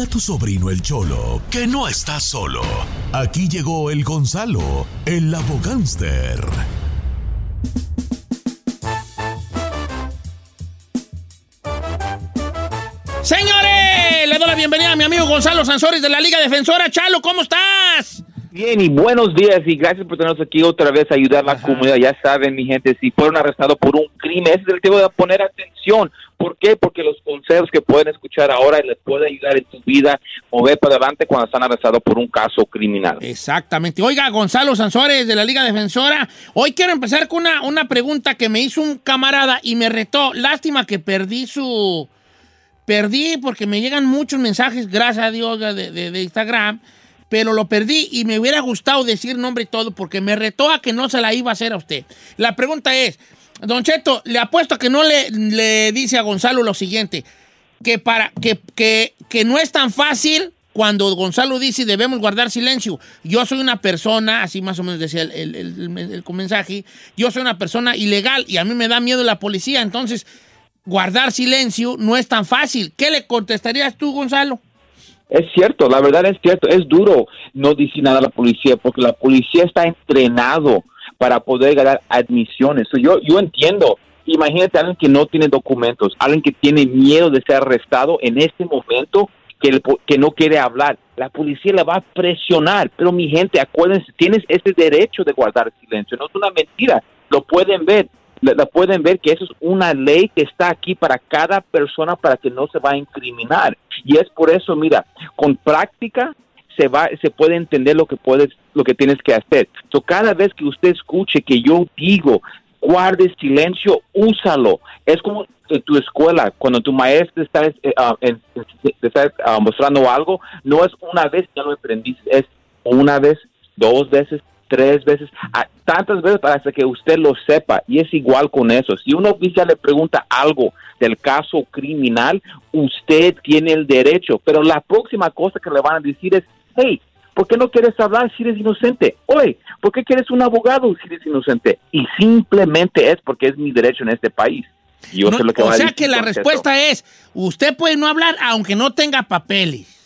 A tu sobrino el Cholo que no está solo. Aquí llegó el Gonzalo, el abogánster. Señores, le doy la bienvenida a mi amigo Gonzalo Sansores de la Liga Defensora. Chalo, ¿cómo estás? Bien, y buenos días y gracias por tenernos aquí otra vez a ayudar a la comunidad. Ya saben, mi gente, si fueron arrestados por un crimen, ese es el que voy a poner atención. ¿Por qué? Porque los consejos que pueden escuchar ahora les puede ayudar en tu vida mover para adelante cuando están arrestados por un caso criminal. Exactamente. Oiga, Gonzalo Sansores de la Liga Defensora, hoy quiero empezar con una, una pregunta que me hizo un camarada y me retó. Lástima que perdí su... Perdí porque me llegan muchos mensajes, gracias a Dios, de, de- de Instagram, pero lo perdí y me hubiera gustado decir nombre y todo porque me retó a que no se la iba a hacer a usted. La pregunta es, Don Cheto, le apuesto a que no le, dice a Gonzalo lo siguiente, que, para, que, que, que no es tan fácil cuando Gonzalo dice debemos guardar silencio. Yo soy una persona, así más o menos decía el, el- el- el- el mensaje, yo soy una persona ilegal y a mí me da miedo la policía, entonces guardar silencio no es tan fácil. ¿Qué le contestarías tú, Gonzalo? Es cierto, la verdad es cierto, es duro no decir nada a la policía porque la policía está entrenado para poder ganar admisiones. Yo, yo entiendo, imagínate a alguien que no tiene documentos, alguien que tiene miedo de ser arrestado en este momento, que, el que no quiere hablar. La policía le va a presionar, pero mi gente, acuérdense, tienes ese derecho de guardar silencio, no es una mentira, lo pueden ver. La, la pueden ver que eso es una ley que está aquí para cada persona para que no se va a incriminar. Y es por eso, mira, con práctica se va se puede entender lo que puedes lo que tienes que hacer. So, cada vez que usted escuche que yo digo guarde silencio, úsalo. Es como en tu escuela, cuando tu maestro está, ah, en- está ah, mostrando algo, no es una vez ya lo aprendiste, es una vez, dos veces, tres veces, a- tantas veces para hasta que usted lo sepa. Y es igual con eso. Si un oficial le pregunta algo del caso criminal, usted tiene el derecho. Pero la próxima cosa que le van a decir es, hey, ¿por qué no quieres hablar si eres inocente? Oye, ¿por qué quieres un abogado si eres inocente? Y simplemente es porque es mi derecho en este país. Y Yo No, sé lo que o va a sea decir que la respuesta es, usted puede no hablar aunque no tenga papeles.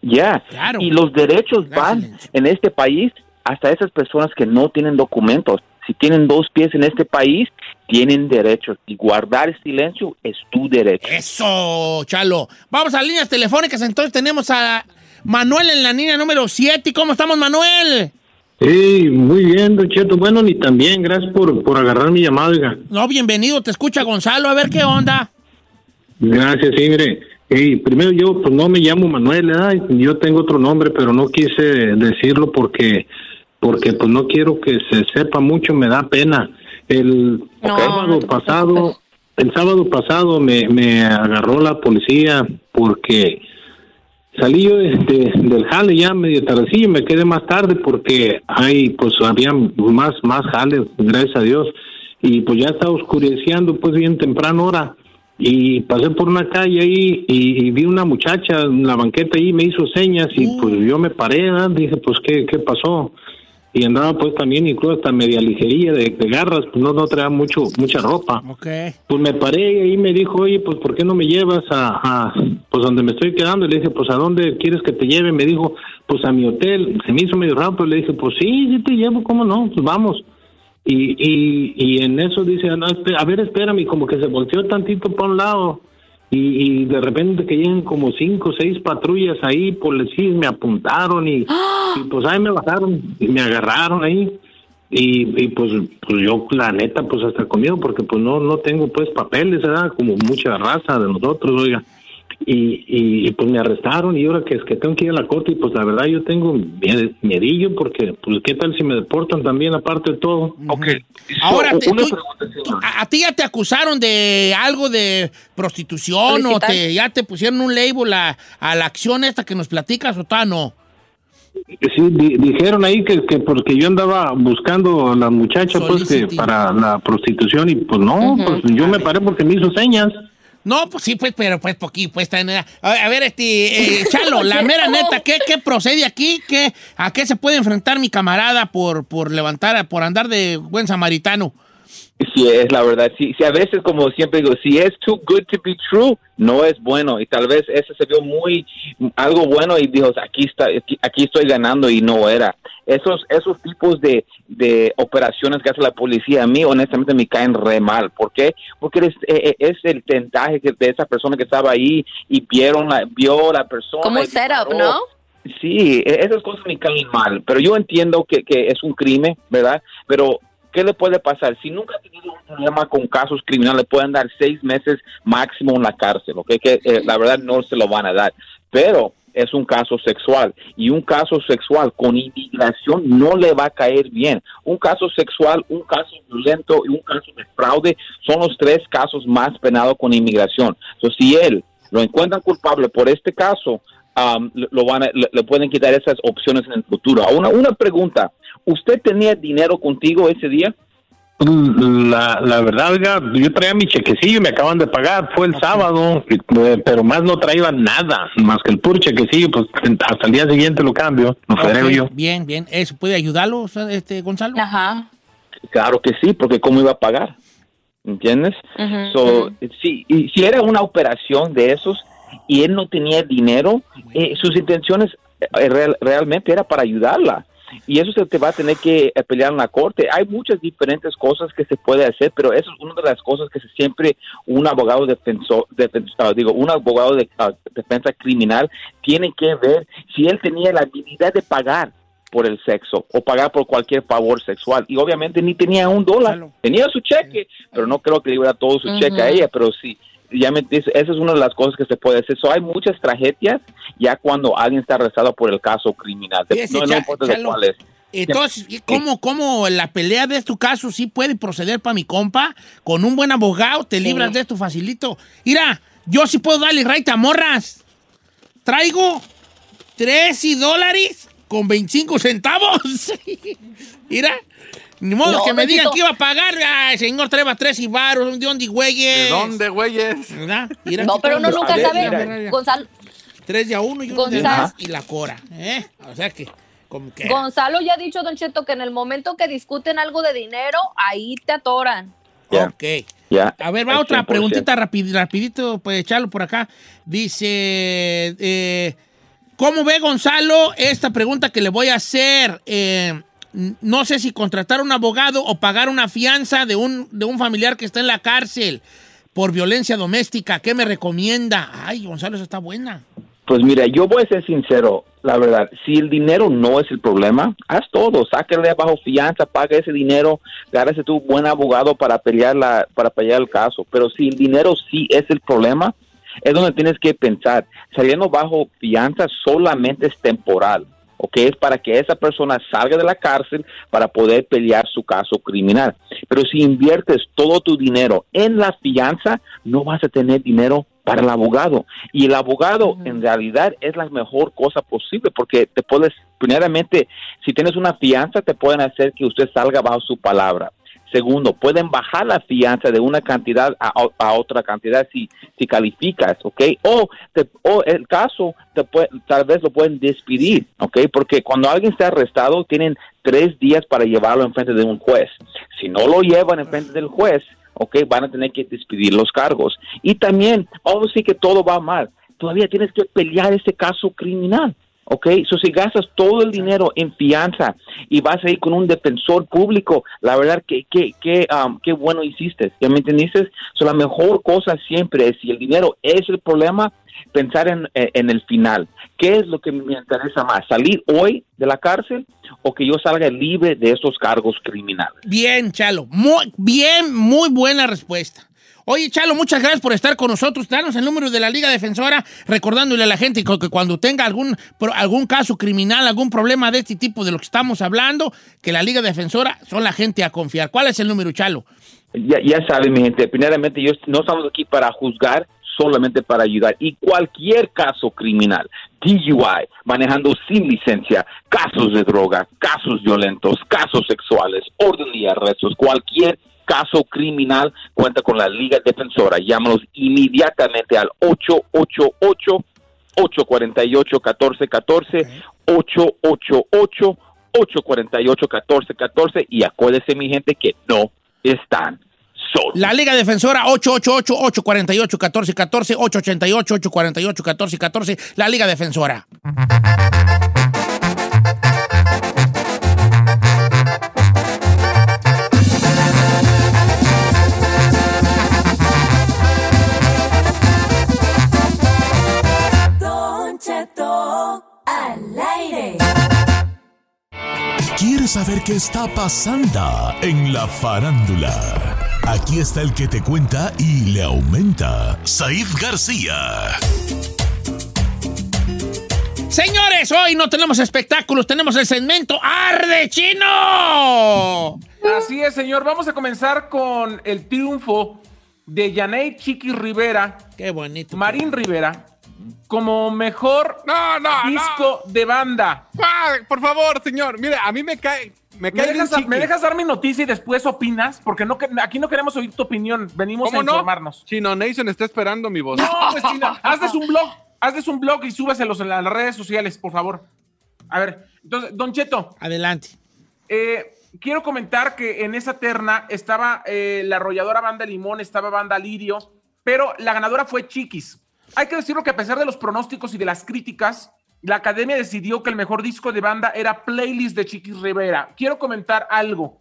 Ya, Claro. y los derechos van en este país hasta esas personas que no tienen documentos. Si tienen dos pies en este país, tienen derechos. Y guardar silencio es tu derecho. Eso, Chalo. Vamos a líneas telefónicas, entonces tenemos a Manuel en la línea número 7. ¿Cómo estamos, Manuel? Sí, muy bien, Don Cheto. Bueno, ni tan bien. Gracias por, por agarrar mi llamada, oiga. No, bienvenido, te escucha Gonzalo, a ver qué onda. Gracias, sí, mire. Ey, primero yo, pues no me llamo Manuel. Yo tengo otro nombre, pero no quise decirlo porque, porque pues no quiero que se sepa mucho, me da pena. El No, sábado no pasado, el sábado pasado me, me agarró la policía porque salí yo de- de- del jale ya medio tardecillo, me quedé más tarde porque hay, pues había más, más jales, gracias a Dios, y pues ya estaba oscureciendo pues bien temprano hora y pasé por una calle ahí y, y vi una muchacha en la banqueta ahí me hizo señas y pues yo me paré ¿verdad? dije pues qué qué pasó y andaba pues también incluso hasta media ligería de, de garras pues no no traía mucho mucha ropa. Ok. pues me paré y ahí me dijo oye pues por qué no me llevas a, a pues donde me estoy quedando y le dije pues a dónde quieres que te lleve me dijo pues a mi hotel. Se me hizo medio raro pero le dije pues sí sí te llevo cómo no pues vamos. Y, y, y en eso dice, "No, espe- a ver, espérame, como que se volteó tantito para un lado. Y, y de repente que llegan como cinco o seis patrullas ahí, policías me apuntaron y, y pues ahí me bajaron y me agarraron ahí. Y, y pues, pues yo la neta pues hasta conmigo porque pues no no tengo pues papeles ¿verdad? como mucha raza de nosotros oiga y, y, y, pues me arrestaron y ahora que es que tengo que ir a la corte y pues la verdad yo tengo mie- miedillo porque pues qué tal si me deportan también aparte de todo Ok. Ahora, So, te- una tú- pregunta, tú- señor. a, a ti ya te acusaron de algo de prostitución o te, ya te pusieron un label a, a la acción esta que nos platicas o todavía no. Sí, di- dijeron ahí que, que porque yo andaba buscando a la muchacha pues que para la prostitución y pues no, pues yo me paré porque me hizo señas. No, pues sí, pues, pero pues poquito, pues está en- A, a ver, este, eh, Chalo, la mera neta, ¿qué, qué procede aquí? ¿Qué, ¿A qué se puede enfrentar mi camarada por, por levantar, por andar de buen samaritano? Sí, es la verdad. Sí, sí, a veces, como siempre digo, si es too good to be true, no es bueno. Y tal vez ese se vio muy algo bueno y dijo, aquí está, aquí, aquí estoy ganando y no era. Esos, esos tipos de, de operaciones que hace la policía, a mí honestamente me caen re mal. ¿Por qué? Porque es, eh, eh, es el tentaje que- de esa persona que estaba ahí y vieron la, vio la persona. Como un setup, disparó. ¿no? Sí, e- esas cosas me caen mal, pero yo entiendo que, que es un crimen, ¿verdad? Pero, ¿qué le puede pasar? Si nunca ha tenido un problema con casos criminales, le pueden dar seis meses máximo en la cárcel, ¿ok? Que eh, la verdad no se lo van a dar, pero es un caso sexual y un caso sexual con inmigración no le va a caer bien. Un caso sexual, un caso violento y un caso de fraude son los tres casos más penados con inmigración. Entonces, si él lo encuentran culpable por este caso, um, lo van a- le, le pueden quitar esas opciones en el futuro. Una, una pregunta, ¿usted tenía dinero contigo ese día? La, la verdad, oiga, yo traía mi chequecillo y me acaban de pagar, fue el sábado, eh, pero más no traía nada, más que el puro chequecillo, pues hasta el día siguiente lo cambio, lo frego Ok, yo. Bien, bien. ¿Eso puede ayudarlo, este, Gonzalo? Ajá. Claro que sí, porque ¿cómo iba a pagar? ¿Entiendes? Ujú, So, ujú. sí, y si era una operación de esos y él no tenía dinero, eh, sus intenciones eh, real- realmente era para ayudarla. Y eso se te va a tener que eh, pelear en la corte. Hay muchas diferentes cosas que se puede hacer, pero eso es una de las cosas que siempre un abogado defensor, defen- ah, digo, un abogado de ah, defensa criminal tiene que ver si él tenía la habilidad de pagar por el sexo o pagar por cualquier favor sexual. Y obviamente ni tenía un dólar. Claro. Tenía su cheque, pero no creo que le iba a dar todo su cheque a ella, pero sí. Ya me esa es una de las cosas que se puede hacer. So, hay muchas tragedias ya cuando alguien está arrestado por el caso criminal. Fíjese, no, no importa de cuál es. Entonces, ¿y ¿cómo, ¿cómo la pelea de tu caso sí puede proceder para mi compa? Con un buen abogado te libras de esto facilito. Mira, yo sí puedo darle right a morras. Traigo 13 dólares con 25 centavos. Mira, ni modo No, que me digan que iba a pagar. Ay, señor, treba tres y varos, ¿de dónde, güeyes? ¿De dónde, güeyes? ¿Verdad? Mira, No, pero uno nunca sabe. mira, Gonzalo, Tres de a uno y uno de más y la cora. ¿eh? O sea que, como que... Gonzalo ya ha dicho, Don Cheto, que en el momento que discuten algo de dinero, ahí te atoran. Ya. Ok. Ya, A ver, va otra 100%. preguntita rapid- rapidito, pues echarlo por acá. Dice, eh, ¿cómo ve Gonzalo esta pregunta que le voy a hacer? Eh, no sé si contratar un abogado o pagar una fianza de un, de un familiar que está en la cárcel por violencia doméstica. ¿Qué me recomienda? Ay, Gonzalo, esa está buena. Pues mira, yo voy a ser sincero, la verdad, si el dinero no es el problema, haz todo, sáquenle bajo fianza, paga ese dinero, gárese tu buen abogado para pelear la, para pelear el caso. Pero si el dinero sí es el problema, es donde tienes que pensar, saliendo bajo fianza solamente es temporal. ¿Ok? Es para que esa persona salga de la cárcel para poder pelear su caso criminal. Pero si inviertes todo tu dinero en la fianza, no vas a tener dinero para el abogado. Y el abogado en realidad es la mejor cosa posible porque te puedes, primeramente, si tienes una fianza, te pueden hacer que usted salga bajo su palabra. Segundo, pueden bajar la fianza de una cantidad a, a otra cantidad si, si calificas, ¿ok? O, te- o el caso, te puede- tal vez lo pueden despedir, ¿ok? Porque cuando alguien está arrestado, tienen tres días para llevarlo en frente de un juez. Si no lo llevan en frente del juez, ¿ok? Van a tener que despedir los cargos. Y también, oh, sí que todo va mal, todavía tienes que pelear ese caso criminal. ¿Ok? So, si gastas todo el dinero en fianza y vas a ir con un defensor público, la verdad que, que, que, um, qué bueno hiciste, ¿ya me entendiste? So, la mejor cosa siempre es, si el dinero es el problema, pensar en, en el final. ¿Qué es lo que me interesa más? ¿Salir hoy de la cárcel o que yo salga libre de estos cargos criminales? Bien, Chalo. Muy bien, muy buena respuesta. Oye, Chalo, muchas gracias por estar con nosotros. Danos el número de la Liga Defensora, recordándole a la gente que cuando tenga algún, algún caso criminal, algún problema de este tipo de lo que estamos hablando, que la Liga Defensora son la gente a confiar. ¿Cuál es el número, Chalo? Ya, ya saben, mi gente, primeramente, yo no estamos aquí para juzgar, solamente para ayudar. Y cualquier caso criminal, DUI, manejando sin licencia, casos de droga, casos violentos, casos sexuales, orden y arrestos, cualquier caso criminal, cuenta con la Liga Defensora. Llámanos inmediatamente al 888 848-1414, 888-848-1414 y acuérdese mi gente que no están solos. La Liga Defensora 888-848-1414, 888-848-1414, la Liga Defensora. ¿Quieres saber qué está pasando en la farándula? Aquí está el que te cuenta y le aumenta, Saif García. Señores, hoy no tenemos espectáculos, tenemos el segmento Arde Chino. Así es, señor. Vamos a comenzar con el triunfo de Yaney Chiqui Rivera, Qué bonito. Marín Rivera, como mejor No, no, disco de banda. Ah, por favor, señor. Mire, a mí me cae. Me ¿Me cae dejas, me dejas dar mi noticia y después opinas? Porque no, aquí no queremos oír tu opinión, venimos a informarnos. Chino Nation está esperando mi voz. No, pues China, hazles un blog, hazles un blog y súbeselos en las redes sociales, por favor. A ver, entonces, Don Cheto, Adelante. eh, quiero comentar que en esa terna estaba eh, la arrolladora Banda Limón, estaba Banda Lirio, pero la ganadora fue Chiquis. Hay que decirlo que a pesar de los pronósticos y de las críticas, la academia decidió que el mejor disco de banda era Playlist de Chiquis Rivera. Quiero comentar algo.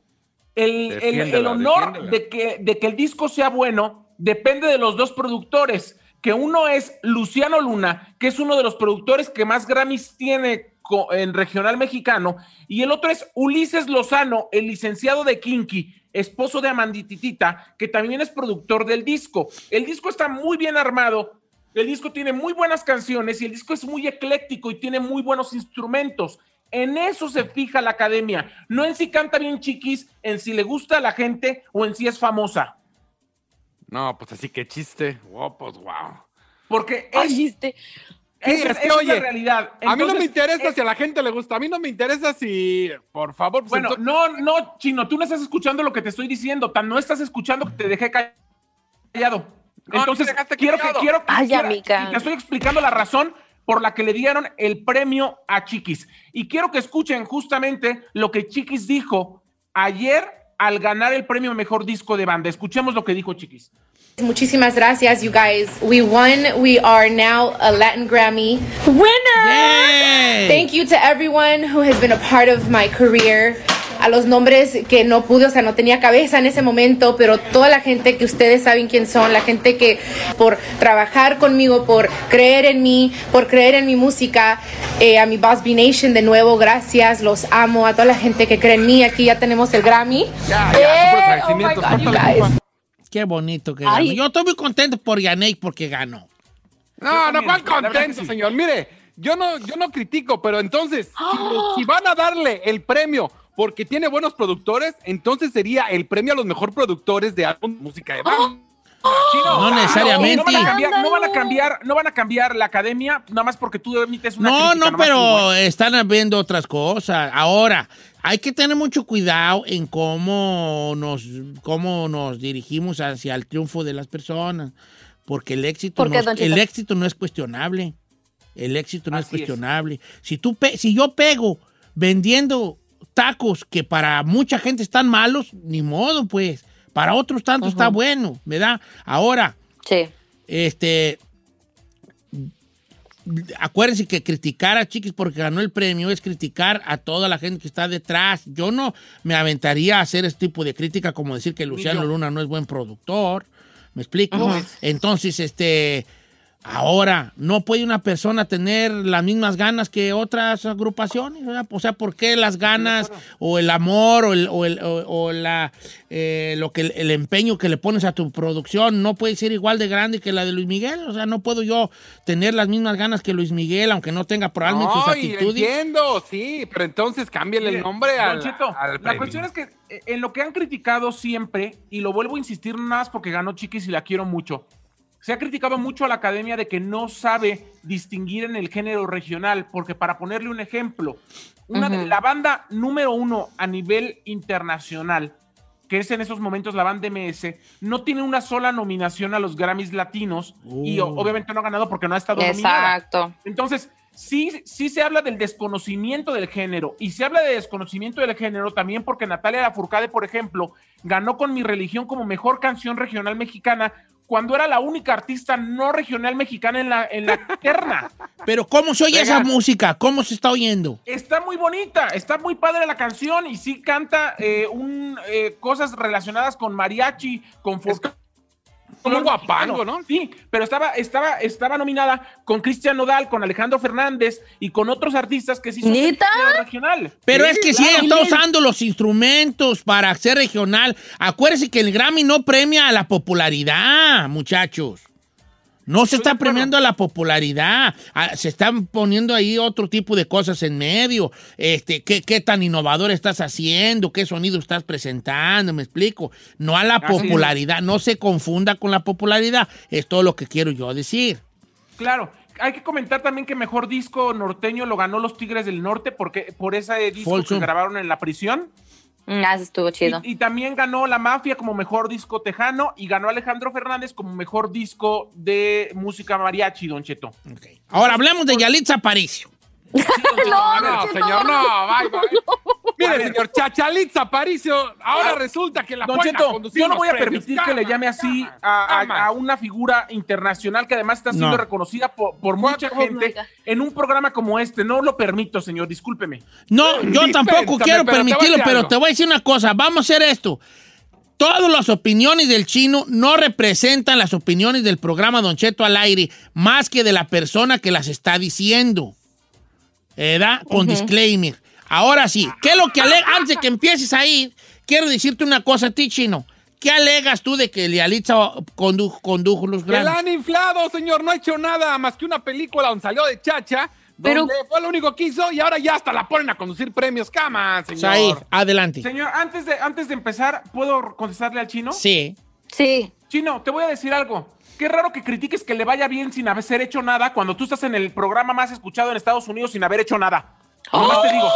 El, el- el Defiéndela, honor de que, de que el disco sea bueno depende de los dos productores, que uno es Luciano Luna, que es uno de los productores que más Grammys tiene en regional mexicano, y el otro es Ulises Lozano, el licenciado de Kinky, esposo de Amandititita, que también es productor del disco. El disco está muy bien armado, el disco tiene muy buenas canciones y el disco es muy ecléctico y tiene muy buenos instrumentos. En eso se fija la academia, no en si canta bien chiquis, en si le gusta a la gente o en si es famosa. No, pues así que chiste. Wow, pues wow. Porque es, esa- es que, esa oye, la realidad. a mí no me interesa si a la gente le gusta. A mí no me interesa si. Por favor, pues Bueno, entonces- no, no, Chino, tú no estás escuchando lo que te estoy diciendo, tan no estás escuchando que te dejé callado. Entonces, quiero que, quiero que, Ay, amiga. te estoy explicando la razón por la que le dieron el premio a Chiquis. Y quiero que escuchen justamente lo que Chiquis dijo ayer al ganar el premio Mejor Disco de Banda. Escuchemos lo que dijo Chiquis. Muchísimas gracias, you guys. We won. We are now a Latin Grammy winner. Yay. Thank you to everyone who has been a part of my career. A los nombres que no pude, o sea, no tenía cabeza en ese momento, pero toda la gente que ustedes saben quién son, la gente que por trabajar conmigo, por creer en mí, por creer en mi música, eh, a mi Boss B Nation de nuevo, gracias, los amo, a toda la gente que cree en mí, aquí ya tenemos el Grammy. Ya, ya, son Eh, oh. God, you guys. Qué bonito que ganó. Yo estoy muy contento por Yannick porque ganó. No, no, también, cuál contento, señor. Mire, yo no, yo no critico, pero entonces, si, si van a darle el premio porque tiene buenos productores, entonces sería el premio a los mejores productores de álbum música de banda. Chino, No necesariamente. No, van a cambiar, no van a cambiar, no van a cambiar la academia, nada más porque tú emites una No, crítica, no, pero están viendo otras cosas. Ahora, hay que tener mucho cuidado en cómo nos, cómo nos dirigimos hacia el triunfo de las personas. Porque el éxito, ¿Por qué, no, el éxito no es cuestionable. El éxito no es Así es. cuestionable. Si, tú pe- si yo pego vendiendo tacos que para mucha gente están malos, ni modo, pues. Para otros tanto está bueno, ¿verdad? Ahora, Sí. este. acuérdense que criticar a Chiquis porque ganó el premio es criticar a toda la gente que está detrás. Yo no me aventaría a hacer este tipo de crítica como decir que Luciano. Luna no es buen productor. ¿Me explico? Entonces, este, ahora, ¿no puede una persona tener las mismas ganas que otras agrupaciones? ¿verdad? O sea, ¿por qué las ganas o el amor o, el, o, el- o- o la, eh, lo que, el empeño que le pones a tu producción no puede ser igual de grande que la de Luis Miguel? O sea, no puedo yo tener las mismas ganas que Luis Miguel, aunque no tenga probablemente sus No, y actitudes. entiendo, sí, pero entonces cámbiale el nombre al, Cheto, al la premio. cuestión es que eh, en lo que han criticado siempre, y lo vuelvo a insistir nada más porque ganó Chiquis y la quiero mucho, se ha criticado mucho a la academia de que no sabe distinguir en el género regional, porque para ponerle un ejemplo, una de, la banda número uno a nivel internacional, que es en esos momentos la banda MS, no tiene una sola nominación a los Grammys latinos y o- Uh. obviamente no ha ganado porque no ha estado nominada. Exacto. Entonces, sí, sí se habla del desconocimiento del género. Y se habla de desconocimiento del género también porque Natalia Lafourcade, por ejemplo, ganó con Mi Religión como mejor canción regional mexicana cuando era la única artista no regional mexicana en la, en la terna. Pero ¿cómo se oye esa música? ¿Cómo se está oyendo? Está muy bonita, está muy padre la canción y sí canta eh, un, eh, cosas relacionadas con mariachi, con folk- como un guapango. ¿no? Sí, pero estaba, estaba, estaba nominada con Cristian Nodal, con Alejandro Fernández y con otros artistas que sí son ¿Neta? regional. Pero Sí, es que si claro. ella está usando los instrumentos para ser regional, acuérdense que el Grammy no premia a la popularidad, muchachos. No se está premiando a la popularidad. Ah, Se están poniendo ahí otro tipo de cosas en medio. Este, ¿qué, qué tan innovador estás haciendo? ¿Qué sonido estás presentando? ¿Me explico? No a la Así es. popularidad. No se confunda con la popularidad. Es todo lo que quiero yo decir. Claro. Hay que comentar también que mejor disco norteño lo ganó los Tigres del Norte porque por ese disco Folsom. que grabaron en la prisión. Mm, ah, eso estuvo chido. Y, y también ganó La Mafia como mejor disco tejano y ganó Alejandro Fernández como mejor disco de música mariachi, Don Cheto. Ahora hablemos de Yalitza Aparicio. No, no, Don Cheto, señor, no, bye, bye. Mire, ver. señor Chachalitza Aparicio, ahora Ah, resulta que la Don Cheto, yo no voy a premios. permitir que le llame así a, a- cama. a una figura internacional que además está siendo No. reconocida por, por mucha gente en un programa como este. No lo permito, señor, discúlpeme. No, yo Dispénsame, tampoco quiero pero permitirlo, pero te voy a decir una cosa. Vamos a hacer esto. Todas las opiniones del chino no representan las opiniones del programa Don Cheto al aire, más que de la persona que las está diciendo. ¿Verdad? Con disclaimer. Ahora sí, ¿qué es lo que alega? Antes de que empieces ahí, quiero decirte una cosa a ti, chino. ¿Qué alegas tú de que Lialitza condujo, condujo los Que la grandes? han inflado, señor. No ha hecho nada más que una película donde salió de chacha. Pero- Donde fue lo único que hizo y ahora ya hasta la ponen a conducir premios. Cama, señor. Said, adelante. Señor, antes de, antes de empezar, ¿puedo contestarle al chino? Sí. Sí. Chino, te voy a decir algo. Qué raro que critiques que le vaya bien sin haber hecho nada cuando tú estás en el programa más escuchado en Estados Unidos sin haber hecho nada. Nomás te digo.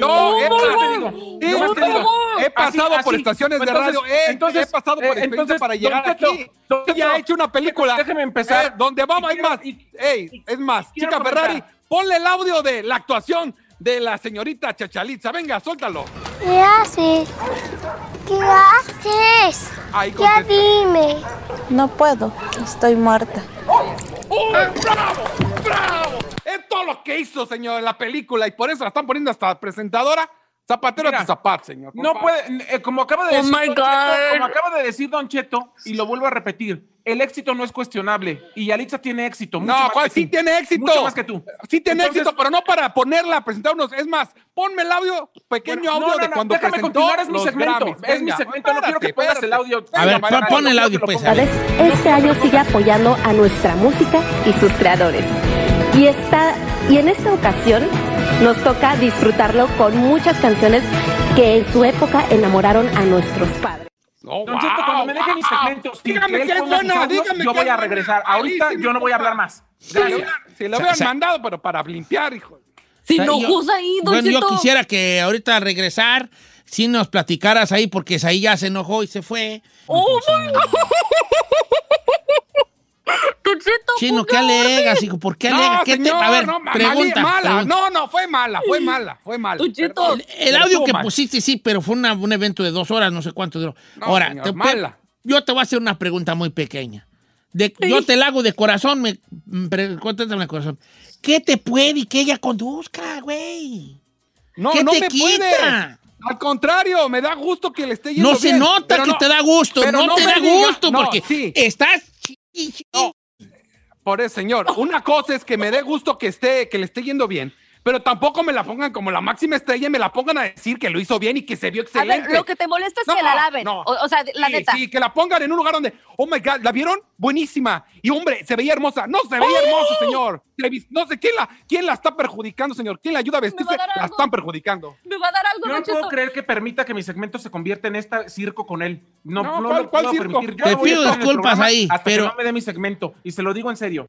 Yo he, Nomás te pasado- he pasado por estaciones de radio, he, entonces, he pasado por eh, experiencia entonces, para llegar aquí. ya he hecho una película. déjeme empezar. eh, donde vamos, Y es quiero- más, ey, es más, chica. Ferrari, ponle el audio de la actuación de la señorita Chachalitza. Venga, suéltalo. ¿Qué haces? ¿Qué haces? Ya dime. No puedo, estoy muerta. ¡Oh, ¡Bravo! ¡Bravo! Es todo lo que hizo, señor, en la película y por eso la están poniendo hasta presentadora. Zapatero Mira, a tu zapato, señor. por No puede, eh, como acaba de Oh decir, my Don Cheto, God. como acaba de decir Don Cheto, y lo vuelvo a repetir, el éxito no es cuestionable y Yalitza tiene éxito. mucho No, más Juan, que sí tú. tiene éxito. Mucho más que tú. Sí tiene Entonces- éxito, pero no para ponerla a presentar unos. Es más, ponme el audio, pequeño Bueno, audio no, no, de cuando déjame presentó continuar, es mi segmento, es mi segmento, no quiero que pongas el audio. A ver, pon- el audio, pues. Este año sigue apoyando a nuestra música y sus creadores. Y, está, y en esta ocasión nos toca disfrutarlo con muchas canciones que en su época enamoraron a nuestros padres. Oh, Don Cheto, cuando me deje mi wow. segmento, sin Dígame que es buena, audios, dígame yo que voy a buena. regresar. Ahí Ahorita sí me yo no voy a hablar más. Si lo hubieran- Si O sea- mandado, pero para limpiar, hijo. Sin O sea, yo- ojos ahí, Don Bueno, yo quisiera que ahorita al regresar, si nos platicaras ahí, porque ahí ya se enojó y se fue. Oh my God. Don Cheto, Chino, ¿qué alegas, hijo? ¿Por qué No, alegas? ¿Qué te- A ver, no, pregunta. mala. pregunta. No, no, fue mala, fue mala, fue mala. El, audio que mal. pusiste, sí, pero fue una- un evento de dos horas, no sé cuánto duró. No, Ahora, señor, te- mala. yo te voy a hacer una pregunta muy pequeña. De, Yo te la hago de corazón, me, me contéstame de corazón. ¿Qué te puede y que ella conduzca, güey? No, ¿Qué no te me quita? puede. Al contrario, me da gusto que le esté yendo No se bien, nota que no- te da gusto, no, te me da diga- gusto no, porque sí. estás... Por eso, señor, una cosa es que me dé gusto que esté, que le esté yendo bien, pero tampoco me la pongan como la máxima estrella y me la pongan a decir que lo hizo bien y que se vio A excelente. ver, lo que te molesta es No, que la laven. no. O, o sea, la sí, neta. sí, que la pongan en un lugar donde, oh my God, ¿la vieron? Buenísima. Y hombre, se veía hermosa. No, se veía hermosa, señor. No sé, ¿quién la, ¿quién la está perjudicando, señor? ¿Quién la ayuda a vestirse? La algo. están perjudicando. Me va a dar algo, Yo no puedo creer que permita que mi segmento se convierta en este circo con él. No, No, no, ¿cuál- lo cuál puedo circo? permitir. Yo Te a pido disculpas ahí, hasta pero- que no me dé mi segmento. Y se lo digo en serio.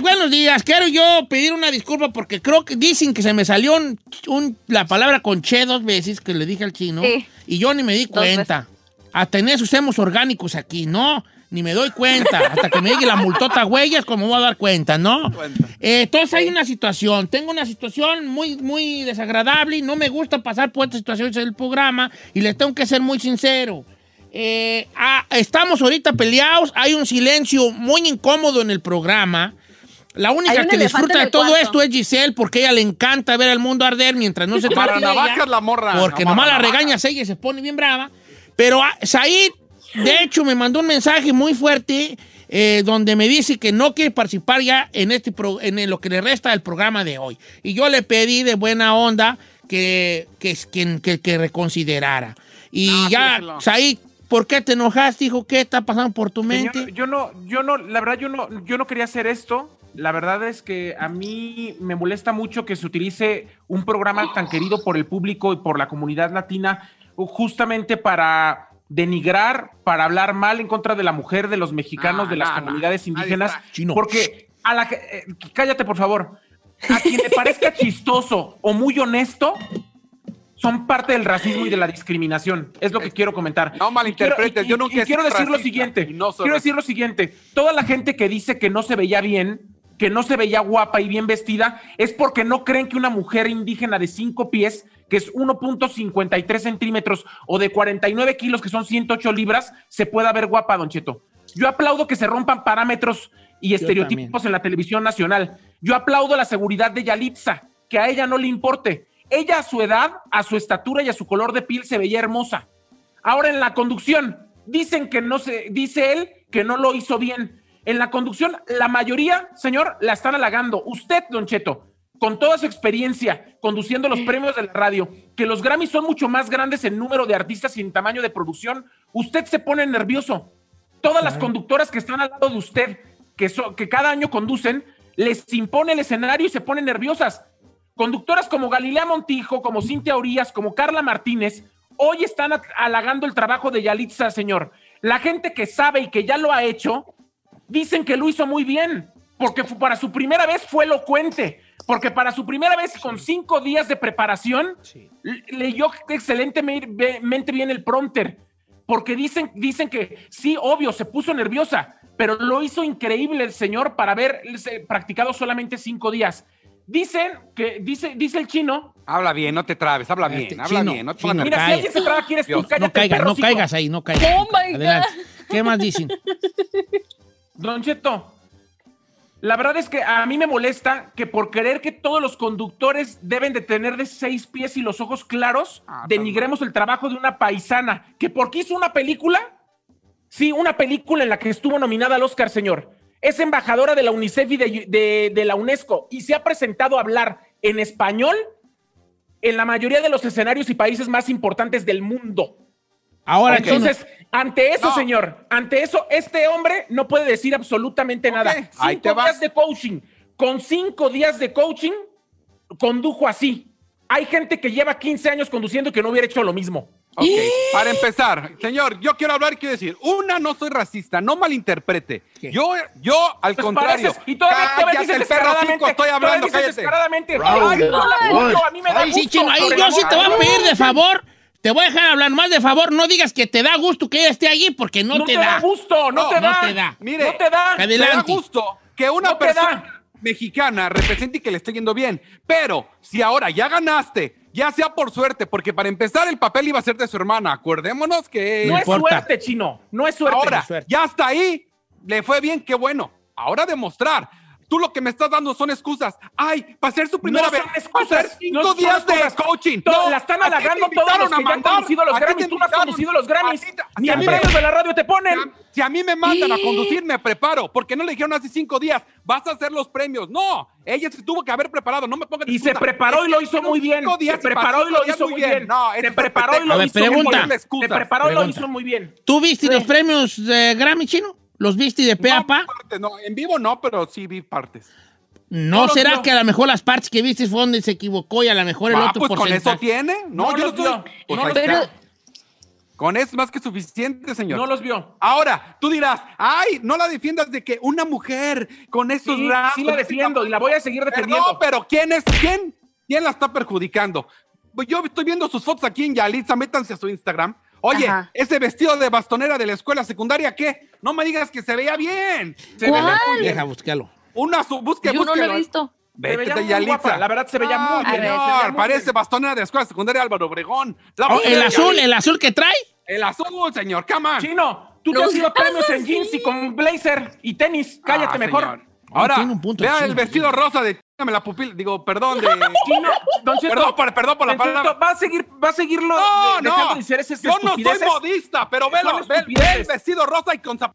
Buenos días. Quiero yo pedir una disculpa porque creo que dicen que se me salió un- un- la palabra conché dos veces que le dije al chino Sí. y yo ni me di cuenta. Hasta en eso usemos orgánicos aquí, ¿no? Ni me doy cuenta. Hasta que me llegue la multota huellas, como voy a dar cuenta, ¿no? Eh, entonces hay una situación. Tengo una situación muy, muy desagradable y no me gusta pasar por estas situaciones en el programa y les tengo que ser muy sincero. Eh, ah, estamos ahorita peleados, hay un silencio muy incómodo en el programa. La única que disfruta de el todo cuarto. esto es Giselle porque a ella le encanta ver al mundo arder mientras no se trata de Amarranavajas ella, la morra. Porque nomás la Amarranavajas. regaña ella y se pone bien brava. Pero ah, Said, de hecho, me mandó un mensaje muy fuerte eh, donde me dice que no quiere participar ya en, este pro- en lo que le resta del programa de hoy. Y yo le pedí de buena onda que, que, que, que- que reconsiderara. Y Ah, ya. Said, ¿por qué te enojaste, hijo? ¿Qué está pasando por tu Señor, mente? yo no, yo no, la verdad, yo no, yo no quería hacer esto. La verdad es que a mí me molesta mucho que se utilice un programa tan querido por el público y por la comunidad latina justamente para denigrar, para hablar mal en contra de la mujer, de los mexicanos, No, de las comunidades indígenas. Chino. Porque a la que- eh, cállate, por favor. A quien le parezca chistoso o muy honesto, son parte del racismo y de la discriminación. Es lo que quiero comentar. No malinterpretes, Y quiero- y- yo nunca y quiero decir lo siguiente. no quiero racista. decir lo siguiente. Toda la gente que dice que no se veía bien, que no se veía guapa y bien vestida, es porque no creen que una mujer indígena de cinco pies que es 1.53 centímetros, o de 49 kilos, que son 108 libras, se pueda ver guapa, Don Cheto. Yo aplaudo que se rompan parámetros y estereotipos en la televisión nacional. Yo aplaudo la seguridad de Yalitza, que a ella no le importe. Ella a su edad, a su estatura y a su color de piel se veía hermosa. Ahora en la conducción, dicen que no se, dice él que no lo hizo bien. En la conducción, la mayoría, señor, la están halagando. Usted, Don Cheto, con toda su experiencia conduciendo los premios de la radio, que los Grammys son mucho más grandes en número de artistas y en tamaño de producción, usted se pone nervioso. Todas las conductoras que están al lado de usted, que, so- que cada año conducen, les impone el escenario y se ponen nerviosas. Conductoras como Galilea Montijo, como Cintia Urias, como Carla Martínez, hoy están halagando el trabajo de Yalitza, señor. La gente que sabe y que ya lo ha hecho, dicen que lo hizo muy bien, porque para su primera vez fue elocuente, porque para su primera vez con cinco días de preparación, l- leyó excelentemente bien el prompter, porque dicen, dicen que sí, obvio, se puso nerviosa, pero lo hizo increíble el señor para haber practicado solamente cinco días. Dicen que, dice, dice el chino, Habla bien, no te trabes, habla bien, Este, habla chino, bien. No te chino, mira, si alguien se traba, quieres tú, Dios, cállate, No caigas, no caigas ahí, no caigas. Oh my Adelante. God. ¿Qué más dicen? Don Cheto, la verdad es que a mí me molesta que por creer que todos los conductores deben de tener de seis pies y los ojos claros, Ah, denigremos el trabajo de una paisana que porque hizo una película, sí, una película en la que estuvo nominada al Oscar, señor. Es embajadora de la UNICEF y de, de- de la UNESCO y se ha presentado a hablar en español en la mayoría de los escenarios y países más importantes del mundo. Ahora, Entonces, chino, ante eso, No. señor, ante eso, este hombre no puede decir absolutamente nada. ahí te Cinco vas. días de coaching. Con cinco días de coaching, condujo así. Hay gente que lleva 15 años conduciendo que no hubiera hecho lo mismo. Ok, para empezar, señor, yo quiero hablar y quiero decir, una, no soy racista, no malinterprete. Yo, yo, al Pues contrario, pareces- y todavía, todavía dices cállate el perro cinco, estoy hablando, cállate. descaradamente, "Ay, no, la one. apoyo, a mí me da Ay, sí, gusto". chino, ahí yo sí te voy a pedir de favor. Te voy a dejar hablar más de favor. No digas que te da gusto que ella esté allí porque no, No te, te da. gusto, no te da. No te da. Mire, No te da. Adelante. me da gusto que una persona mexicana represente y que le esté yendo bien. Pero si ahora ya ganaste, ya sea por suerte, porque para empezar el papel iba a ser de su hermana, acordémonos que... No es importa. suerte, chino. No es suerte. Ahora, es suerte. ya hasta ahí, le fue bien, qué bueno. Ahora demostrar. Tú lo que me estás dando son excusas. Ay, para ser su primera No vez. son excusas, cinco no son días de coaching. No, la están ¿a ti te halagando todos los que a ya han mandar? conducido los ¿A ti te Grammys. Tú no has conducido los Grammys. Ni si a en mí premios me- de la radio te ponen. Si a mí me mandan a conducir, me preparo. Porque no le dijeron hace cinco días, vas a hacer los premios. No, ella se tuvo que haber preparado. No me pongan Y se preparó y lo hizo muy bien. Se preparó y lo hizo muy bien. No, Se preparó y lo hizo muy bien. Se preparó y lo hizo muy bien. ¿Tú viste los premios de Grammy, chino? ¿Los viste de pe a No, pa? no, en vivo no, pero sí vi partes. ¿No será que a lo mejor las partes que viste fue donde se equivocó y a lo mejor el Ah, otro pues con porcentaje? eso tiene. No, No yo los no estoy. vio. Pues No. Con eso es más que suficiente, señor. No los vio. Ahora, tú dirás, ay, no la defiendas de que una mujer con estos Sí, rasgos- sí la defiendo y la voy a seguir defendiendo. No, pero ¿quién es? ¿Quién? ¿Quién la está perjudicando? Yo estoy viendo sus fotos aquí en Yalitza, métanse a su Instagram. Oye, Ajá. ese vestido de bastonera de la escuela secundaria, ¿qué? No me digas que se veía bien. Se ¿Cuál? veía muy bien. Deja, búscalo. Una su, busque, Yo no lo he visto. Se Vete veía muy Yalitza. guapa, la verdad se veía Ah, muy bien. ver, se señor, veía muy parece bien. bastonera de la escuela secundaria Álvaro Obregón. La Oh, el azul, Yalitza. el azul que trae. El azul, señor, come on. Chino, tú te has ido premios en así. jeans y con blazer y tenis. Cállate Ah, mejor. señor. Ahora, tiene un punto vea chino. el vestido rosa de Chíngame la pupila. Digo, perdón, de. Chino, Don Cheto, perdón, por, perdón por la Don Cheto, palabra. Va a seguir, va a seguirlo No, de- no. de decir esas Yo no soy modista, pero velo, ve, ve el vestido rosa y con zap-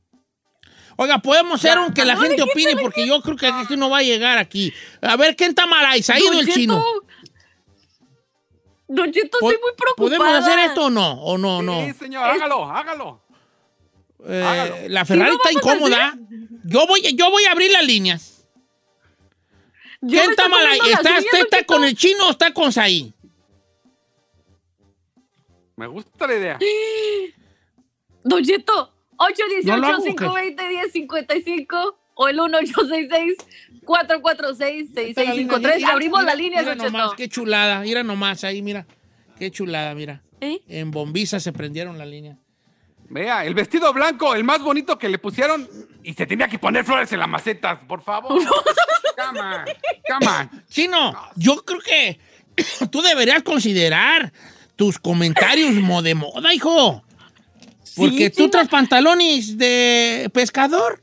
Oiga, podemos hacer un que la gente opine porque yo creo que esto no va a llegar aquí. A ver, ¿quién está mal ahí? ¿Se ha ido Don el Cheto, chino? Don Cheto, estoy muy preocupada. ¿Podemos hacer esto o no? ¿O no, no? Sí, señor, hágalo, hágalo. Eh, la Ferrari ¿Sí lo está incómoda. Yo voy, yo voy a abrir las líneas. Yo ¿Quién está mal ahí? ¿Está, uñas, ¿Usted Don está Cheto. con el chino o está con Saí? Me gusta la idea. Don Cheto, ¿No lo hago o qué? 818-520-1055 o el 1866-446-6653. Mira, Abrimos la línea, mira Don nomás, qué chulada. Mira nomás ahí, mira. Qué chulada, mira. ¿Eh? En Bombiza se prendieron la línea. Vea, el vestido blanco, el más bonito que le pusieron, y se tenía que poner flores en la maceta, por favor. Come on. Chino, yo creo que tú deberías considerar tus comentarios mo de moda, hijo. Porque tú traes pantalones de pescador.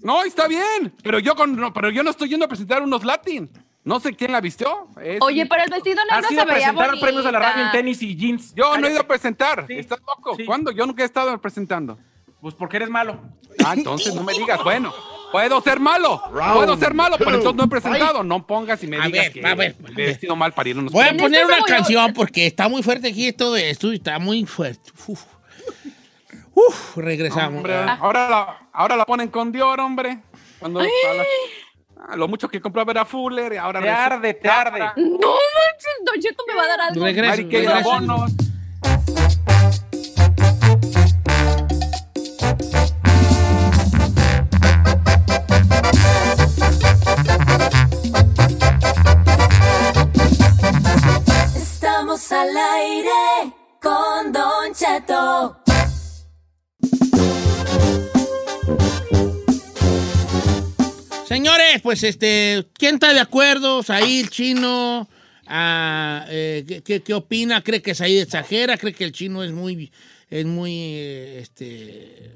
No, está bien. Pero yo, con, no, pero yo no estoy yendo a presentar unos Latin. No sé quién la vistió. Es- Oye, pero el vestido negro se veía presentar bonita. premios a la radio en tenis y jeans. Yo no he ido a presentar. Sí. ¿Estás loco? Sí. ¿Cuándo? Yo nunca he estado presentando. Pues porque eres malo. Ah, entonces no me digas, bueno, puedo ser malo, puedo ser malo, pero entonces no he presentado. No pongas y me A digas ver, que a ver, me he vestido mal para ir a unos Voy a poner este una canción porque está muy fuerte aquí todo esto y está muy fuerte. Uf. Uf, regresamos. Hombre, Ah. ahora, la, ahora la ponen con Dior, hombre. Cuando ah, lo mucho que compraba era Fuller y ahora Te arde, te arde. No manches, Don Cheto me va a dar algo. Regreso, Mary Kay regreso. Abonos. Estamos al aire con Don Cheto. Señores, pues este, ¿quién está de acuerdo? Said, chino, ah, eh, ¿qué- ¿qué, opina? ¿Cree que Said exagera? ¿Cree que el chino es muy, es muy, eh, este,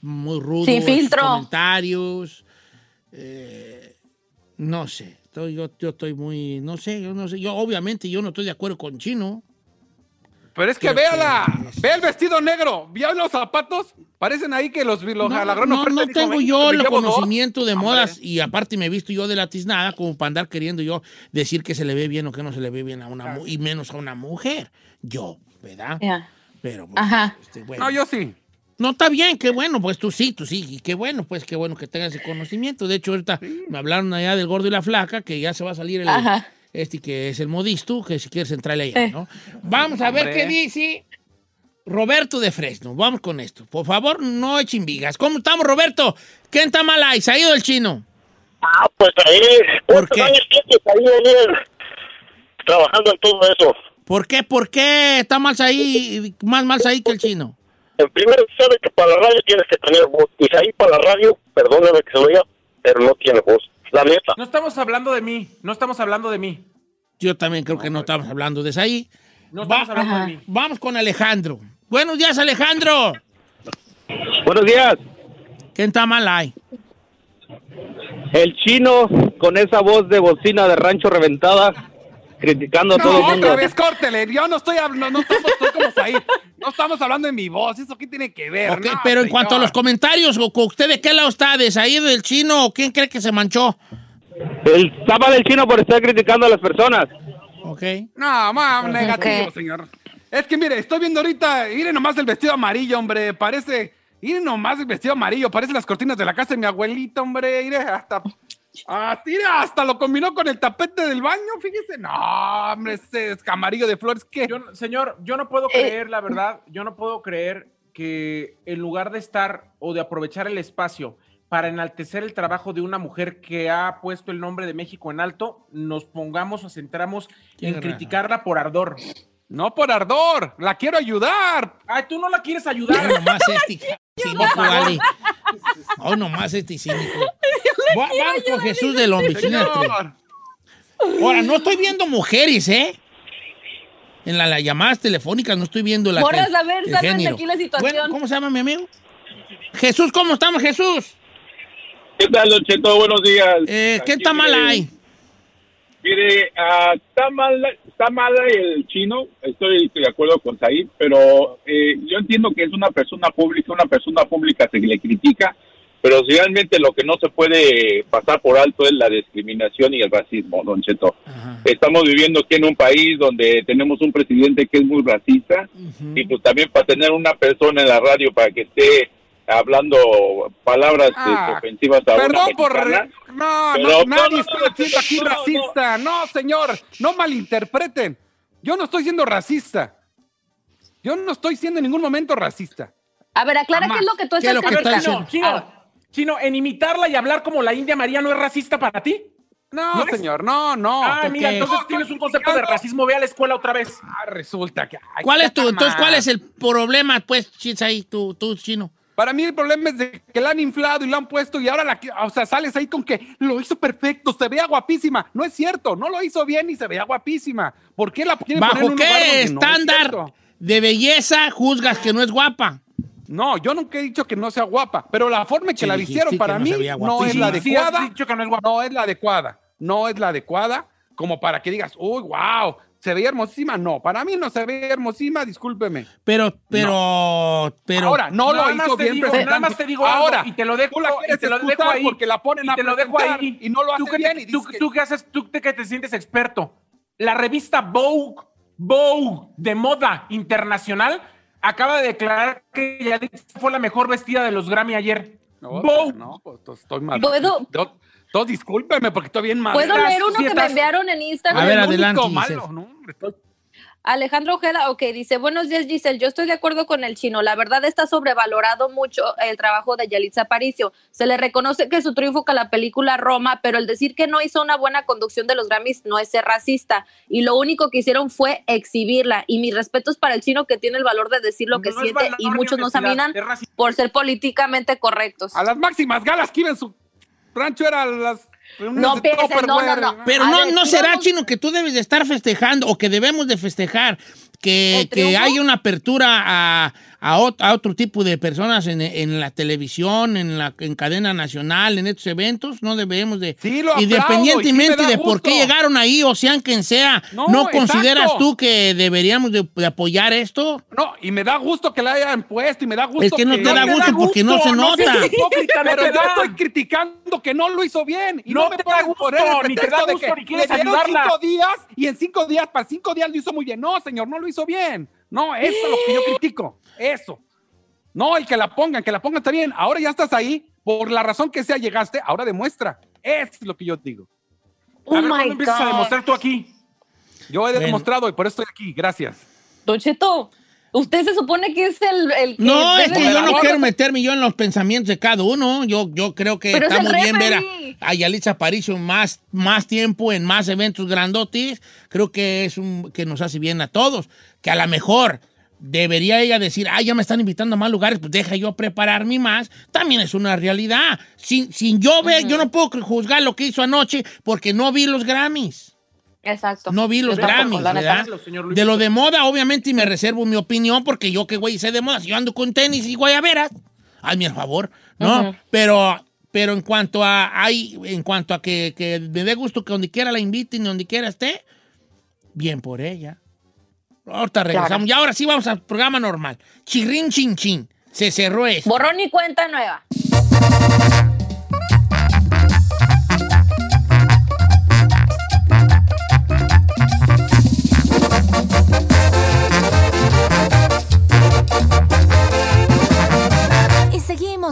muy rudo? Sin en sus filtro. comentarios. Eh, no sé, estoy- yo, yo estoy muy, no sé, yo no sé, yo obviamente yo no estoy de acuerdo con chino. Pero es que Creo véala, que- ve el vestido negro, ¿vio los zapatos? Parecen ahí que los, los No, a la gran no, no dijo, tengo "Ven, yo el llevo dos". conocimiento de Hombre. modas y aparte me he visto yo de la tiznada como para andar queriendo yo decir que se le ve bien o que no se le ve bien a una mu- y menos a una mujer. Yo, ¿verdad? Pero pues, Ajá. este, bueno. No, yo sí. No, está bien, qué bueno, pues tú sí, tú sí, y qué bueno, pues qué bueno que tengas ese conocimiento. De hecho, ahorita me hablaron allá del gordo y la flaca, que ya se va a salir el, Ajá. Este que es el modisto, que si quieres entrarle allá, Eh. ¿no? Vamos a ver qué dice Roberto de Fresno. Vamos con esto. Por favor, no echen vigas. ¿Cómo estamos, Roberto? ¿Quién está mal ahí? ¿Se ha ido el chino? Ah, pues ahí, ¿Por ¿cuántos qué? años ahí? Trabajando en todo eso. ¿Por qué? ¿Por qué está más ahí, más mal ahí que el chino? En primero, sabe que para la radio tienes que tener voz. Y ahí para la radio, perdóname que se lo diga, pero no tiene voz. La neta. No estamos hablando de mí. No estamos hablando de mí. Yo también creo que no estamos hablando de eso ahí. No estamos Va- hablando Ajá. de mí. Vamos con Alejandro. Buenos días, Alejandro. Buenos días. ¿Quién está mal ahí? El chino con esa voz de bocina de rancho reventada, criticando a todo No, el mundo. otra vez, córtele. Yo no estoy hablando, no estamos Said. No estamos hablando de mi voz. ¿Eso qué tiene que ver? Ok, No, pero en señor. cuanto a los comentarios, ¿usted de qué lado está? ¿De ahí del chino o quién cree que se manchó? El estaba del chino por estar criticando a las personas. Ok. No, más negativo, Ok. señor. Es que mire, estoy viendo ahorita, miren nomás el vestido amarillo, hombre. Parece, miren nomás el vestido amarillo. Parece las cortinas de la casa de mi abuelita, hombre. Mire, hasta, hasta, mire, hasta lo combinó con el tapete del baño, fíjese. No, hombre, ese es amarillo de flores, ¿qué? Yo no- señor, yo no puedo creer, la verdad, yo no puedo creer que en lugar de estar o de aprovechar el espacio para enaltecer el trabajo de una mujer que ha puesto el nombre de México en alto, nos pongamos o centramos en criticarla por ardor. No por ardor, la quiero ayudar. Ay, tú no la quieres ayudar. nomás este cínico, vale. Nomás este cínico. Con Jesús del Hombre. Señor. Ahora, no estoy viendo mujeres, ¿eh? En la- las llamadas telefónicas no estoy viendo la Morras, a ver, sálvense aquí la situación. Bueno, ¿Cómo se llama mi amigo? Jesús, ¿cómo estamos, Jesús? ¿Qué tal, Don Cheto? Buenos días. Eh, ¿Qué está mal mire, ahí? Mire, ah, está mal está mal el chino, estoy, estoy de acuerdo con Said, pero eh, yo entiendo que es una persona pública, una persona pública se le critica, pero realmente lo que no se puede pasar por alto es la discriminación y el racismo, Don Cheto. Estamos viviendo aquí en un país donde tenemos un presidente que es muy racista y pues también para tener una persona en la radio para que esté hablando palabras Ah, este, ofensivas a una Perdón por... No, Pero- no, nadie no, está no, diciendo aquí racista. No, señor, no malinterpreten. Yo no estoy siendo racista. Yo no estoy siendo en ningún momento racista. A ver, aclara Jamás. qué es lo que tú ¿Qué es estás lo chino, en imitarla y hablar como la India María no es racista para ti. No, señor, no, no. Ah, mira, ¿Qué? entonces tienes un concepto de racismo. Ve a la escuela otra vez. Ah, resulta que... ay, ¿Cuál es tu, entonces, cuál es el problema, pues, chis, ahí, tú, tú, chino? Para mí el problema es de que la han inflado y la han puesto y ahora la, o sea, sales ahí con que lo hizo perfecto, se veía guapísima. No es cierto, no lo hizo bien y se veía guapísima. ¿Por qué la quieren poner en ¿Bajo un lugar qué donde no es estándar de belleza juzgas que no es guapa? No, yo nunca he dicho que no sea guapa, pero la forma en que Sí, la vistieron para mí no es la Sí, adecuada. dicho que no es guapa. No es la adecuada. No es la adecuada como para que digas, uy, wow, se veía hermosísima. No, para mí no se veía hermosísima, discúlpeme. Pero, pero, pero. Ahora, no lo hizo bien digo, nada más te digo algo, Ahora, y te lo dejo- tú la y te lo dejo ahí, porque la ponen y a te lo dejo ahí. y no lo tú hace que bien. te- y tú, que- tú que haces, tú te- que te sientes experto. La revista Vogue, Vogue de moda internacional, acaba de declarar que Yalitza fue la mejor vestida de los Grammy ayer. No, Vogue. no, pues estoy mal. ¿Puedo- Yo- Todos discúlpeme porque estoy bien mal. ¿Puedo leer uno que estás- me enviaron en Instagram? A ver, El adelante, malo, no, hombre, estoy- Alejandro Ojeda, ok, dice, buenos días Giselle, yo estoy de acuerdo con el chino, la verdad está sobrevalorado mucho el trabajo de Yalitza Aparicio, se le reconoce que su triunfo con la película Roma, pero el decir que no hizo una buena conducción de los Grammys no es ser racista, y lo único que hicieron fue exhibirla, y mis respetos para el chino que tiene el valor de decir lo que No siente, y muchos nos aminan por ser políticamente correctos. A las máximas galas que iba en su rancho eran las No pienses, no, no, no. Pero no, ver, no será, vamos- Chino, que tú debes de estar festejando o que debemos de festejar que, ¿El que haya una apertura a, a, ot- a otro tipo de personas en, en la televisión, en la en cadena nacional, en estos eventos. No debemos de... Sí, lo independientemente y sí me da de por qué gusto. llegaron ahí o sean quien sea, ¿no, No, consideras exacto. tú que deberíamos de, de apoyar esto? No, y me da gusto que la hayan puesto y me da gusto Es que no te da No gusto da porque no gusto, se no seas nota. hipócrita, no Pero te yo estoy criticando que no lo hizo bien. Y No no, me te da gusto, ni te da de gusto, que ni quieres ayudarla. cinco días y en cinco días, para cinco días lo hizo muy bien. No, señor, no lo hizo bien. No, eso es lo que yo critico. Eso. No, el que la pongan, que la pongan está bien. Ahora ya estás ahí. Por la razón que sea llegaste, ahora demuestra. Eso es lo que yo digo. Oh a ver, my ¿cuándo empiezas a God. demostrar tú aquí? Yo he demostrado y por eso estoy aquí. Gracias. Don Cheto, usted se supone que es el, el que No, es que yo no quiero meterme yo en los pensamientos de cada uno. Yo, yo creo que Pero está muy bien ver a, a Yalitza Aparicio más, más tiempo en más eventos grandotes. Creo que es un que nos hace bien a todos. Que a lo mejor debería ella decir, ah, ya me están invitando a más lugares, pues deja yo prepararme más. También es una realidad. Sin, sin yo ver, yo no puedo juzgar lo que hizo anoche porque no vi los Grammys. Exacto. No vi los Grammys. ¿verdad? De lo de moda, obviamente, y me reservo mi opinión, porque yo que güey sé de moda, si yo ando con tenis y guayaberas, hazme el favor, ¿no? Pero, pero en cuanto a, hay, en cuanto a que, que me dé gusto que donde quiera la inviten y donde quiera esté, bien por ella. Ahorita regresamos. Y ahora sí vamos al programa normal. Chirrin chin chin. Se cerró eso. Borrón y cuenta nueva.